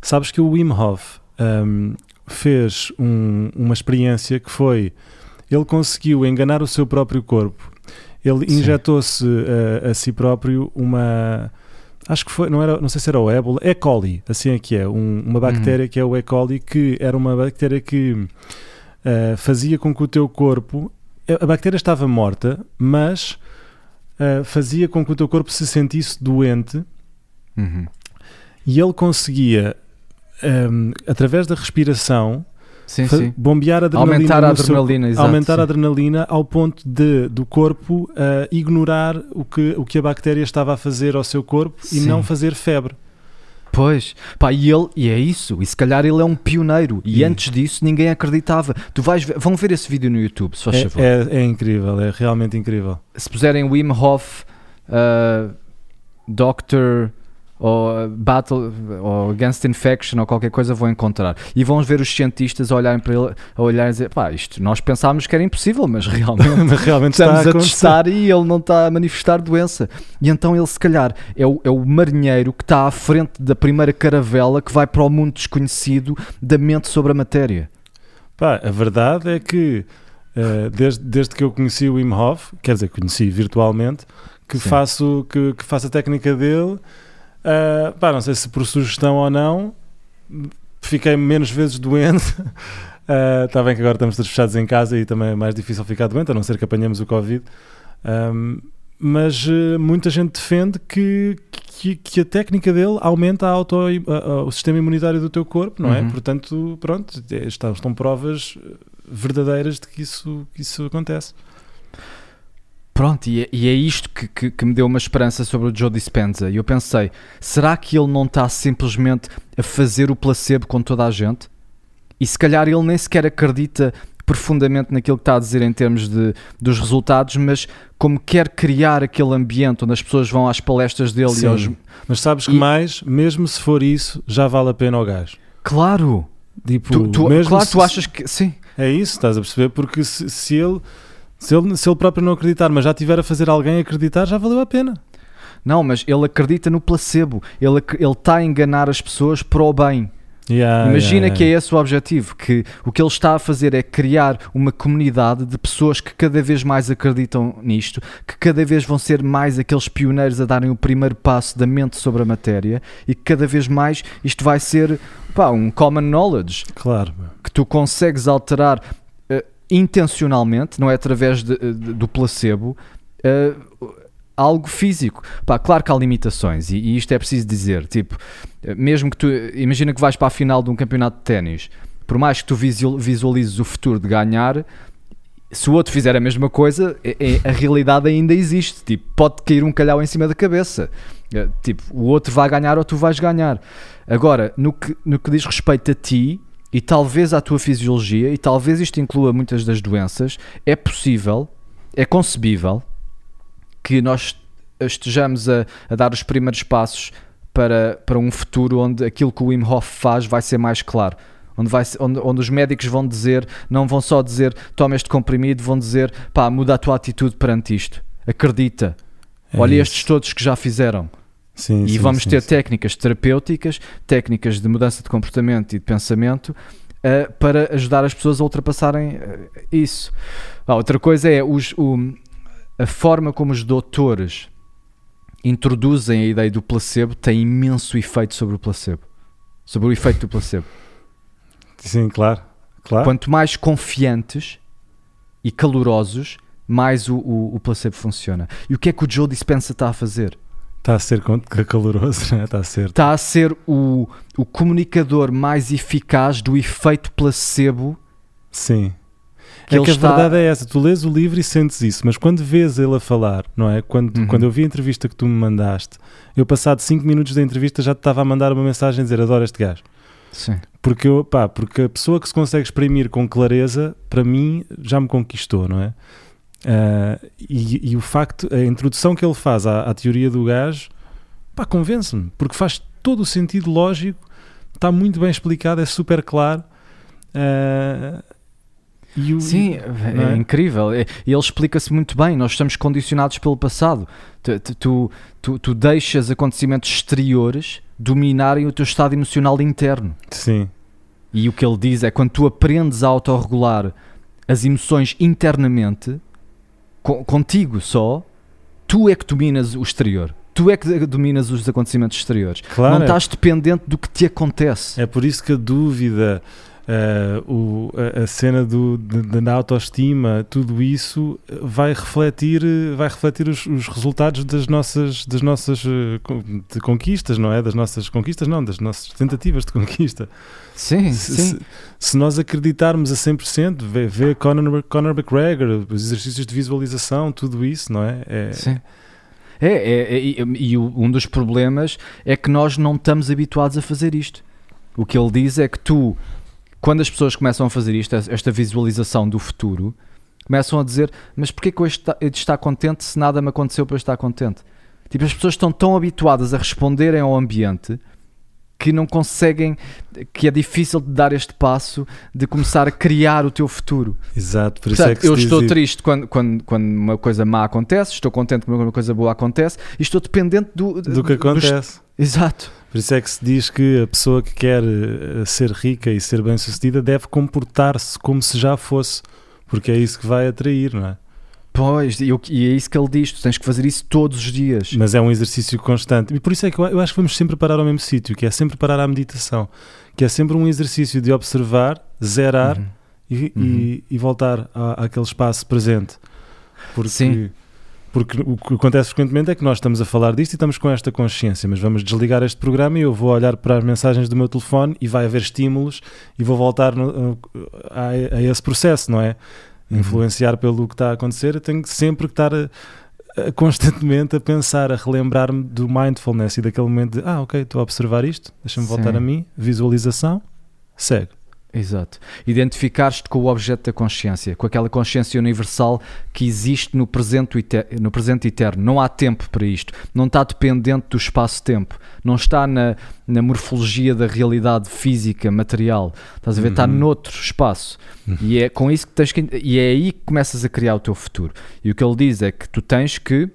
Sabes que o Wim Hof um, fez um, uma experiência que foi ele conseguiu enganar o seu próprio corpo ele injetou-se a, a, si próprio uma. Acho que foi, não, era, não sei se era o ébola, E. coli, assim é que é, um, uma bactéria uhum. que é o E. coli, que era uma bactéria que uh, fazia com que o teu corpo. A bactéria estava morta, mas uh, fazia com que o teu corpo se sentisse doente uhum. e ele conseguia, um, através da respiração, sim, sim. bombear a adrenalina, aumentar a adrenalina, seu, exato, aumentar sim. a adrenalina ao ponto de do corpo uh, ignorar o que, o que a bactéria estava a fazer ao seu corpo sim. e não fazer febre. Pois, pá, e ele, e é isso, e se calhar ele é um pioneiro, e, e antes disso ninguém acreditava. Tu vais ver, vão ver esse vídeo no YouTube, é, favor. É, é, incrível, é realmente incrível. Se puserem Wim Hof, uh, Dr ou Battle ou Against Infection ou qualquer coisa vão encontrar. E vão ver os cientistas a olharem para ele a olhar e dizer pá, isto nós pensávamos que era impossível mas realmente, realmente estamos a, a testar e ele não está a manifestar doença. E então ele se calhar é o, é o marinheiro que está à frente da primeira caravela que vai para o mundo desconhecido da mente sobre a matéria. Pá, a verdade é que uh, desde, desde que eu conheci o Wim Hof quer dizer, conheci virtualmente que faço, que, que faço a técnica dele Uh, pá, não sei se por sugestão ou não, fiquei menos vezes doente. Está uh, bem que agora estamos todos fechados em casa e também é mais difícil ficar doente, a não ser que apanhemos o Covid. Um, mas uh, muita gente defende que, que, que, a técnica dele aumenta a auto, a, o sistema imunitário do teu corpo, não é? Uhum. Portanto, pronto, é, estão, estão provas verdadeiras de que isso, que isso acontece. Pronto, e é, e é isto que, que, que, me deu uma esperança sobre o Joe Dispenza. E eu pensei, será que ele não está simplesmente a fazer o placebo com toda a gente? E se calhar ele nem sequer acredita profundamente naquilo que está a dizer em termos de, dos resultados, mas como quer criar aquele ambiente onde as pessoas vão às palestras dele Sim, e aos... Mas sabes que e... mais, mesmo se for isso, já vale a pena ao gajo. Claro! Tipo, tu, tu, mesmo claro, se, tu achas que... Sim. É isso, estás a perceber? Porque se, se, ele, se, ele, se ele próprio não acreditar, mas já tiver a fazer alguém acreditar, já valeu a pena. Não, mas ele acredita no placebo. Ele está a enganar as pessoas para o bem. Yeah, Imagina yeah, que é esse o objetivo, que o que ele está a fazer é criar uma comunidade de pessoas que cada vez mais acreditam nisto, que cada vez vão ser mais aqueles pioneiros a darem o primeiro passo da mente sobre a matéria e que cada vez mais isto vai ser pá, um common knowledge. Claro. Que tu consegues alterar intencionalmente, não é através de, de, do placebo, uh, algo físico. Pá, claro que há limitações e, e, isto é preciso dizer. Tipo, mesmo que tu imagina que vais para a final de um campeonato de ténis, por mais que tu visualizes o futuro de ganhar, se o outro fizer a mesma coisa, é, é, a realidade ainda existe. Tipo, pode cair um calhau em cima da cabeça. Tipo, o outro vai ganhar ou tu vais ganhar. Agora, no que, no que diz respeito a ti e talvez à tua fisiologia, e talvez isto inclua muitas das doenças, é possível, é concebível que nós estejamos a, a dar os primeiros passos para, para um futuro onde aquilo que o Wim Hof faz vai ser mais claro. Onde, vai, onde, onde os médicos vão dizer, não vão só dizer toma este comprimido, vão dizer pá, muda a tua atitude perante isto. Acredita. É Olha isso. estes todos que já fizeram. Sim, e sim, vamos sim, ter técnicas terapêuticas, técnicas de mudança de comportamento e de pensamento uh, para ajudar as pessoas a ultrapassarem uh, isso. Ah, outra coisa é os, o, a forma como os doutores introduzem a ideia do placebo tem imenso efeito sobre o placebo. Sobre o efeito do placebo. Sim, claro. claro. Quanto mais confiantes e calorosos, mais o, o, o, placebo funciona. E o que é que o Joe Dispenza está a fazer? Está a ser caloroso, né? está a ser. Está a ser o, o comunicador mais eficaz do efeito placebo. Sim que é que está... a verdade é essa, tu lês o livro e sentes isso, mas quando vês ele a falar, não é? Quando, uhum. quando eu vi a entrevista que tu me mandaste, eu passado 5 minutos da entrevista já te estava a mandar uma mensagem a dizer adoro este gajo. Sim. Porque, eu, pá, porque a pessoa que se consegue exprimir com clareza, para mim, já me conquistou, não é? Uh, e, e, o facto, a introdução que ele faz à, à teoria do gajo, pá, convence-me, porque faz todo o sentido lógico, está muito bem explicado, é super claro. Uh, o, Sim, é, é, incrível. Ele explica-se muito bem. Nós estamos condicionados pelo passado. Tu, tu, tu, tu, deixas acontecimentos exteriores dominarem o teu estado emocional interno. Sim. E o que ele diz é quando tu aprendes a autorregular as emoções internamente, contigo só, tu é que dominas o exterior. Tu é que dominas os acontecimentos exteriores. Claro. Não estás dependente do que te acontece. É por isso que a dúvida Uh, o, a, a, cena do, de, da autoestima, tudo isso vai refletir, vai refletir os, os, resultados das nossas, das nossas uh, conquistas, não é? Das nossas conquistas, não, das nossas tentativas de conquista. Sim, se, sim. Se, se nós acreditarmos a 100%, vê, vê Conor, Conor McGregor, os exercícios de visualização, tudo isso, não é? é sim. É, é, é e um dos problemas é que nós não estamos habituados a fazer isto. O que ele diz é que tu quando as pessoas começam a fazer isto, esta visualização do futuro, começam a dizer: Mas porquê que eu estou estar contente se nada me aconteceu para eu estar contente? Tipo, as pessoas estão tão habituadas a responderem ao ambiente que não conseguem, que é difícil de dar este passo de começar a criar o teu futuro. Exato, por Portanto, isso é que eu estou diz... triste quando, quando, quando uma coisa má acontece, estou contente quando uma coisa boa acontece e estou dependente do, do que acontece. Exato. Por isso é que se diz que a pessoa que quer eh, ser rica e ser bem-sucedida deve comportar-se como se já fosse, porque é isso que vai atrair, não é? Pois, e, é isso que ele diz, tu tens que fazer isso todos os dias. Mas é um exercício constante. E por isso é que eu, acho que vamos sempre parar ao mesmo sítio, que é sempre parar à meditação, que é sempre um exercício de observar, zerar uhum. E, uhum. E, e, voltar àquele espaço presente. Porque, Sim. Porque o que acontece frequentemente é que nós estamos a falar disto e estamos com esta consciência, mas vamos desligar este programa e eu vou olhar para as mensagens do meu telefone e vai haver estímulos e vou voltar no, a, a, esse processo, não é? Uhum. Influenciar pelo que está a acontecer, eu tenho sempre que estar a, a, constantemente a pensar, a relembrar-me do mindfulness e daquele momento de ah, ok, estou a observar isto, deixa-me voltar a mim, visualização, segue. Exato. Identificar-te com o objeto da consciência, com aquela consciência universal que existe no presente, no presente eterno. Não há tempo para isto. Não está dependente do espaço-tempo. Não está na, na morfologia da realidade física, material. Estás a ver? Uhum. Está noutro espaço. Uhum. E é com isso que tens que. E é aí que começas a criar o teu futuro. E o que ele diz é que tu tens que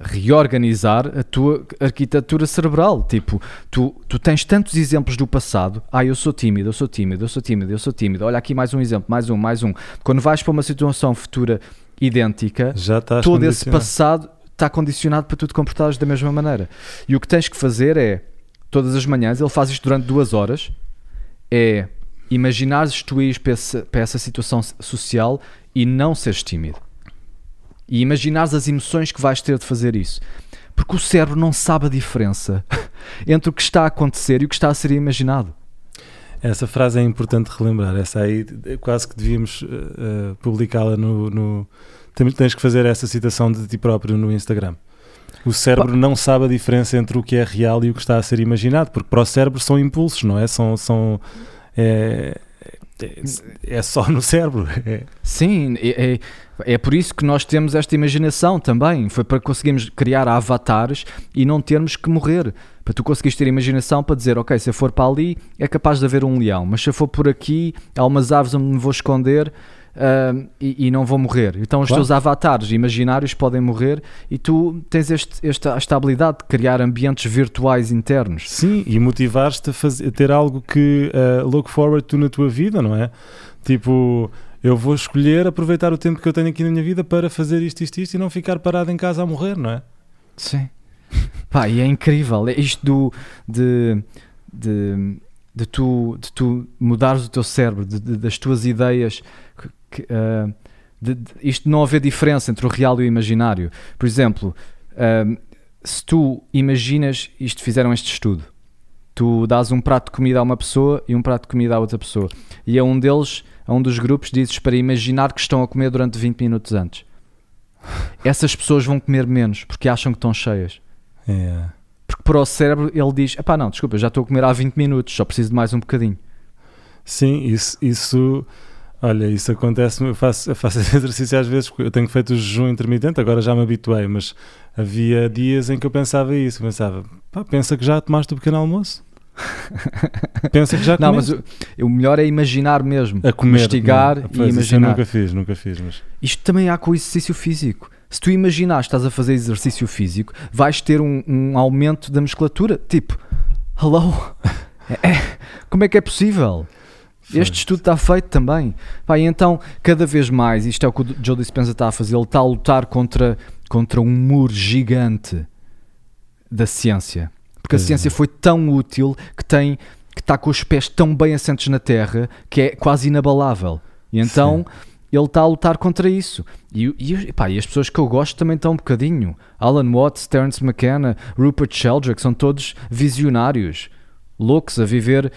reorganizar a tua arquitetura cerebral. Tipo, tu, tu tens tantos exemplos do passado. Ah, eu sou tímido, eu sou tímido, eu sou tímido, eu sou tímido. Olha aqui mais um exemplo, mais um, mais um. Quando vais para uma situação futura idêntica, Já todo esse passado está condicionado para tu te comportares da mesma maneira. E o que tens que fazer é, todas as manhãs, ele faz isto durante duas horas, é imaginares tu ires para essa, para essa situação social e não seres tímido e imaginares as emoções que vais ter de fazer isso. Porque o cérebro não sabe a diferença entre o que está a acontecer e o que está a ser imaginado. Essa frase é importante relembrar. Essa aí quase que devíamos uh, publicá-la no, no. Tens que fazer essa citação de ti próprio no Instagram. O cérebro não sabe a diferença entre o que é real e o que está a ser imaginado, porque para o cérebro são impulsos, não é? São, são é, é, é só no cérebro. Sim, é, é, é, por isso que nós temos esta imaginação também. Foi para conseguirmos criar avatares e não termos que morrer. Para tu conseguires ter imaginação para dizer, ok, se eu for para ali é capaz de haver um leão, mas se eu for por aqui há umas árvores onde me vou esconder uh, e, e, não vou morrer. Então os claro. teus avatares imaginários podem morrer e tu tens este, esta, esta habilidade de criar ambientes virtuais internos. Sim, e motivar-te a, fazer, a ter algo que uh, look forward to na tua vida, não é? Tipo, eu vou escolher aproveitar o tempo que eu tenho aqui na minha vida para fazer isto, isto, isto e não ficar parado em casa a morrer, não é? Sim. Pá, e é incrível. É isto do, de, de, de, tu, de tu mudares o teu cérebro, de, de, das tuas ideias que, uh, de, isto não haver diferença entre o real e o imaginário. Por exemplo, uh, se tu imaginas, isto fizeram este estudo, tu dás um prato de comida a uma pessoa e um prato de comida a outra pessoa, e a um deles, a um dos grupos, dizes para imaginar que estão a comer durante 20 minutos antes. Essas pessoas vão comer menos porque acham que estão cheias. Yeah. Para o cérebro ele diz: pá, não, desculpa, já estou a comer há 20 minutos, só preciso de mais um bocadinho. Sim, isso, isso Olha, isso acontece, eu faço, eu faço exercício às vezes, eu tenho feito o jejum intermitente, agora já me habituei, mas havia dias em que eu pensava isso, eu pensava, pá, pensa que já tomaste o pequeno almoço? pensa que já Não, mas o, o, melhor é imaginar mesmo, a comer, investigar não, e imaginar. nunca fiz, nunca fiz, mas... Isto também há com o exercício físico. Se tu imaginares que estás a fazer exercício físico, vais ter um, um aumento da musculatura, tipo, hello, é, é, como é que é possível? Este estudo está feito também. Pá, então, cada vez mais, isto é o que o Joe Dispenza está a fazer, ele está a lutar contra, contra um muro gigante da ciência. Porque a ciência foi tão útil que tem que está com os pés tão bem assentes na terra que é quase inabalável. E então Sim. Ele está a lutar contra isso. E, e, pá, e as pessoas que eu gosto também estão um bocadinho. Alan Watts, Terence McKenna, Rupert Sheldrake, são todos visionários, loucos a viver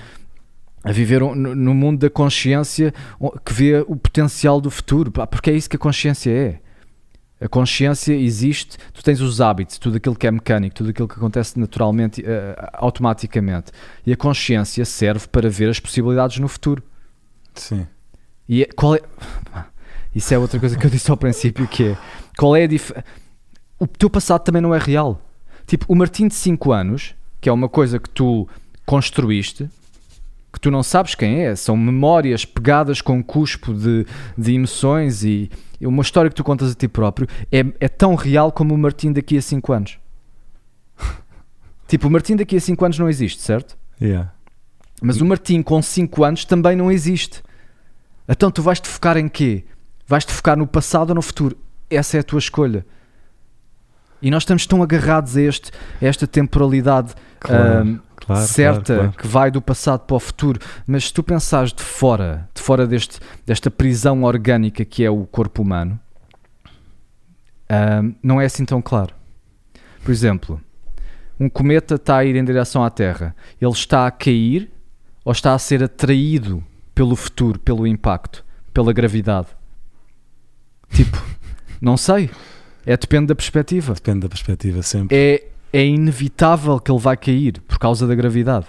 a viver no mundo da consciência que vê o potencial do futuro, porque é isso que a consciência é. A consciência existe, tu tens os hábitos, tudo aquilo que é mecânico, tudo aquilo que acontece naturalmente, uh, automaticamente. E a consciência serve para ver as possibilidades no futuro. Sim. E é, qual é. Isso é outra coisa que eu disse ao princípio, que é. Qual é a dif... O teu passado também não é real. Tipo, o Martim de 5 anos, que é uma coisa que tu construíste, que tu não sabes quem é, são memórias pegadas com cuspo de, de emoções e uma história que tu contas a ti próprio é, é tão real como o Martim daqui a 5 anos. tipo, o Martim daqui a 5 anos não existe, certo? Yeah. Mas o Martim com 5 anos também não existe. Então tu vais-te focar em quê? Vais-te focar no passado ou no futuro? Essa é a tua escolha. E nós estamos tão agarrados a, este, a esta temporalidade claro. um, claro, certa claro, que vai do passado para o futuro, mas se tu pensares de fora, de fora deste, desta prisão orgânica que é o corpo humano, não é assim tão claro. Por exemplo, um cometa está a ir em direção à Terra. Ele está a cair ou está a ser atraído pelo futuro, pelo impacto, pela gravidade? Tipo, não sei. É depende da perspectiva. Depende da perspectiva, sempre. É, é inevitável que ele vai cair por causa da gravidade.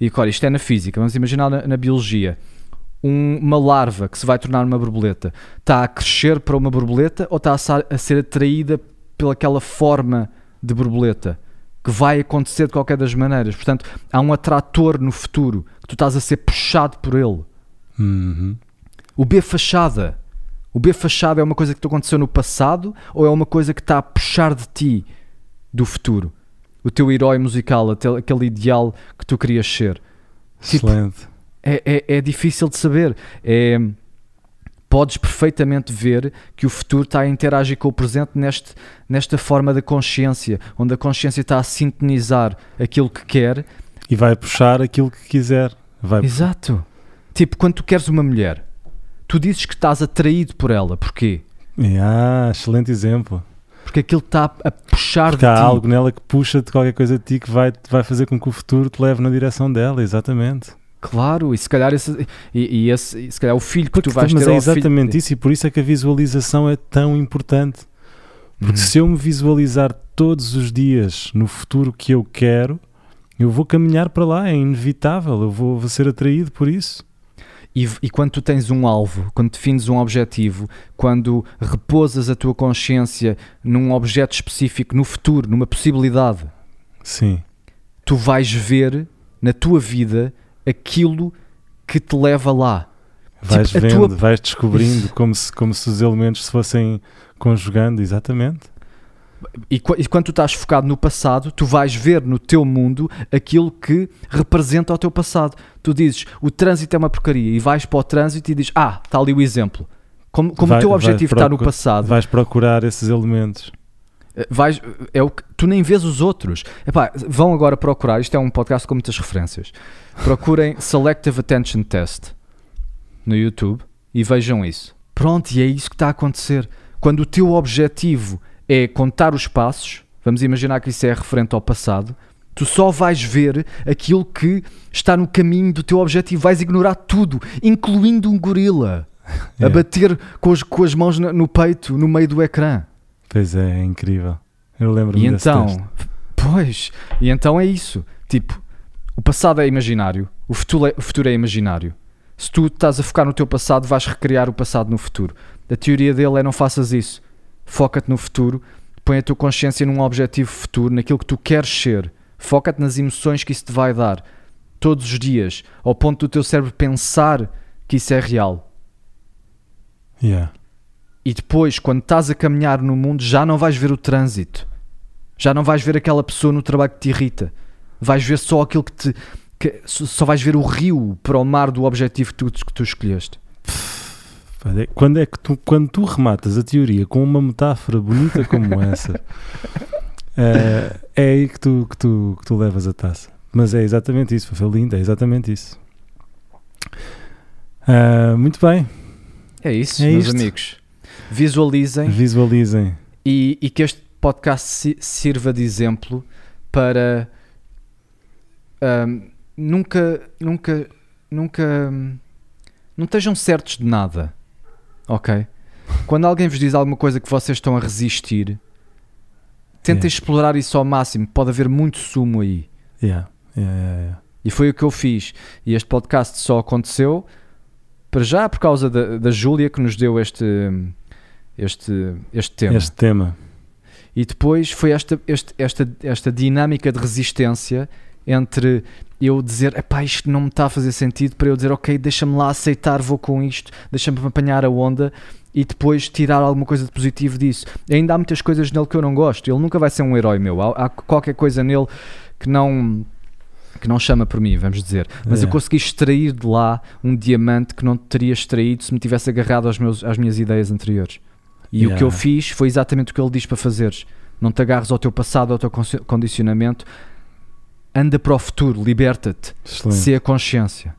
E claro, isto é na física, vamos imaginar na, na biologia. Um, uma larva que se vai tornar uma borboleta está a crescer para uma borboleta ou está a, a ser atraída pelaquela forma de borboleta? que vai acontecer de qualquer das maneiras. Portanto, há um atrator no futuro que tu estás a ser puxado por ele. Uhum. O B fachada. O B fachada é uma coisa que te aconteceu no passado ou é uma coisa que está a puxar de ti do futuro? O teu herói musical, aquele ideal que tu querias ser. Tipo, Excelente. Tipo, é, é, é difícil de saber. É podes perfeitamente ver que o futuro está a interagir com o presente neste, nesta forma da consciência, onde a consciência está a sintonizar aquilo que quer e vai puxar aquilo que quiser. Vai... Exato. Tipo, quando tu queres uma mulher, tu dizes que estás atraído por ela. Porquê? Ah, excelente exemplo. Porque aquilo está a puxar Porque de há ti. algo nela que puxa de qualquer coisa de ti que vai, vai fazer com que o futuro te leve na direção dela, exatamente. Claro, e se calhar esse, e, e esse, se calhar o filho que Porque, tu vais mas ter é exatamente isso e por isso é que a visualização é tão importante. Porque uhum. se eu me visualizar todos os dias no futuro que eu quero, eu vou caminhar para lá, é inevitável, eu vou, vou ser atraído por isso. E, e, quando tu tens um alvo, quando defines um objetivo, quando repousas a tua consciência num objeto específico, no futuro, numa possibilidade, sim, tu vais ver na tua vida aquilo que te leva lá. Vais tipo, vendo, tua... vais descobrindo como se, como se os elementos se fossem conjugando, exatamente. E, e, quando tu estás focado no passado, tu vais ver no teu mundo aquilo que representa o teu passado. Tu dizes, o trânsito é uma porcaria, e vais para o trânsito e dizes, ah, está ali o exemplo. Como, como Vai, o teu objetivo está no passado. Vais procurar esses elementos. Eh, vais, é o que, tu nem vês os outros. Epá, vão agora procurar, isto é um podcast com muitas referências. Procurem Selective Attention Test no YouTube e vejam isso. Pronto, e é isso que está a acontecer. Quando o teu objetivo é contar os passos, vamos imaginar que isso é referente ao passado, tu só vais ver aquilo que está no caminho do teu objetivo, vais ignorar tudo, incluindo um gorila yeah. a bater com as, com as mãos no peito, no meio do ecrã. Pois é, é incrível. Eu lembro-me E então, pois, e então é isso. Tipo, o passado é imaginário, o futuro é, o futuro é imaginário. Se tu estás a focar no teu passado, vais recriar o passado no futuro. A teoria dele é não faças isso. Foca-te no futuro, põe a tua consciência num objetivo futuro, naquilo que tu queres ser. Foca-te nas emoções que isso te vai dar todos os dias, ao ponto do teu cérebro pensar que isso é real. Yeah. E depois, quando estás a caminhar no mundo, já não vais ver o trânsito. Já não vais ver aquela pessoa no trabalho que te irrita. Vais ver só aquilo que te. Que, só vais ver o rio para o mar do objetivo que tu, que tu escolheste. Quando é que tu, quando tu rematas a teoria com uma metáfora bonita como essa, é, é aí que tu, que, tu, que tu levas a taça. Mas é exatamente isso, foi lindo, é exatamente isso. Uh, muito bem. É isso, é meus isto. amigos. Visualizem. Visualizem. E, e que este podcast sirva de exemplo para um, nunca, nunca, nunca, um, não estejam certos de nada, ok? Quando alguém vos diz alguma coisa que vocês estão a resistir, tentem yeah. explorar isso ao máximo. Pode haver muito sumo aí. Yeah. Yeah, yeah, e foi o que eu fiz. E este podcast só aconteceu para já por causa da, da Júlia que nos deu este, este, este tema. Este tema. E depois foi esta, este, esta, esta dinâmica de resistência entre eu dizer, epá, isto não me está a fazer sentido, para eu dizer, ok, deixa-me lá aceitar, vou com isto, deixa-me apanhar a onda e depois tirar alguma coisa de positivo disso. Ainda há muitas coisas nele que eu não gosto, ele nunca vai ser um herói meu, há, há qualquer coisa nele que não que não chama por mim, vamos dizer, mas é. eu consegui extrair de lá um diamante que não teria extraído se me tivesse agarrado aos meus, às minhas ideias anteriores. E yeah. o que eu fiz foi exatamente o que ele diz para fazeres. Não te agarres ao teu passado, ao teu condicionamento. Anda para o futuro, liberta-te. Se a consciência.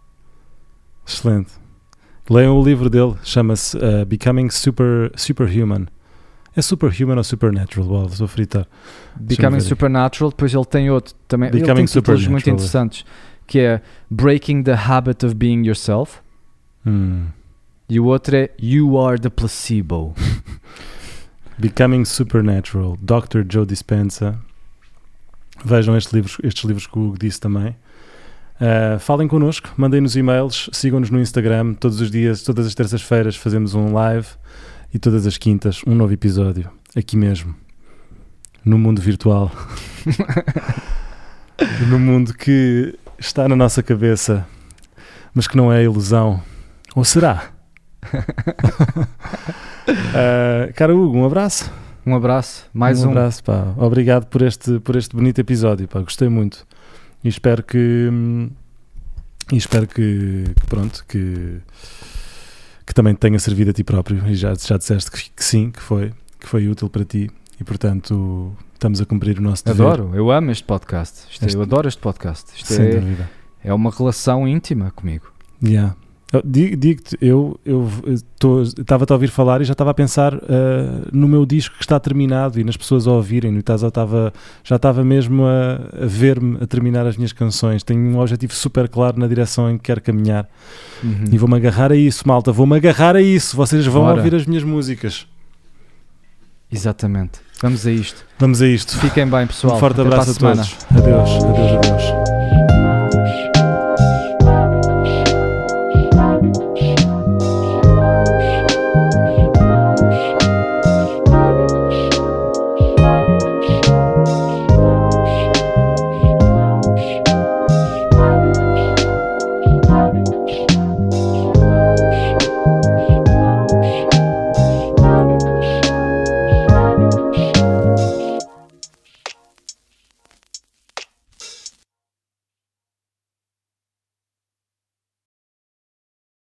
Excelente. Leiam o livro dele, chama-se uh, Becoming Super, Superhuman. É Superhuman ou Supernatural? Uau, estou a fritar. Becoming Supernatural, depois ele tem outro também. Becoming ele tem títulos muito interessantes, que é Breaking the Habit of Being Yourself. Hum. E o outro é You Are the Placebo. Becoming Supernatural, Dr. Joe Dispenza. Vejam estes livros, estes livros que o Hugo disse também. Uh, falem connosco, mandem-nos e-mails, sigam-nos no Instagram. Todos os dias, todas as terças-feiras, fazemos um live e todas as quintas, um novo episódio. Aqui mesmo, no mundo virtual. no mundo que está na nossa cabeça, mas que não é ilusão. Ou será? uh, cara Hugo, um abraço. Um abraço, mais um. Um abraço, pá. Obrigado por este, por este bonito episódio, pá. Gostei muito. E espero que. E espero que, que pronto, que, que também tenha servido a ti próprio. E já, já disseste que, que sim, que foi, que foi útil para ti. E portanto, estamos a cumprir o nosso dever. Adoro, eu amo este podcast. Isto é, este... Eu adoro este podcast. Isto Sem é, dúvida. É uma relação íntima comigo. Yeah. Digo-te, eu estava a ouvir falar e já estava a pensar uh, no meu disco que está terminado e nas pessoas a ouvirem. Tava, já estava mesmo a, a ver-me a terminar as minhas canções. Tenho um objetivo super claro na direção em que quero caminhar. Uhum. E vou-me agarrar a isso, malta. Vou-me agarrar a isso. Vocês vão ouvir as minhas músicas. Exatamente. Vamos a isto. Vamos a isto. Fiquem bem, pessoal. Um forte Até abraço a, a todos. Adeus, adeus, adeus.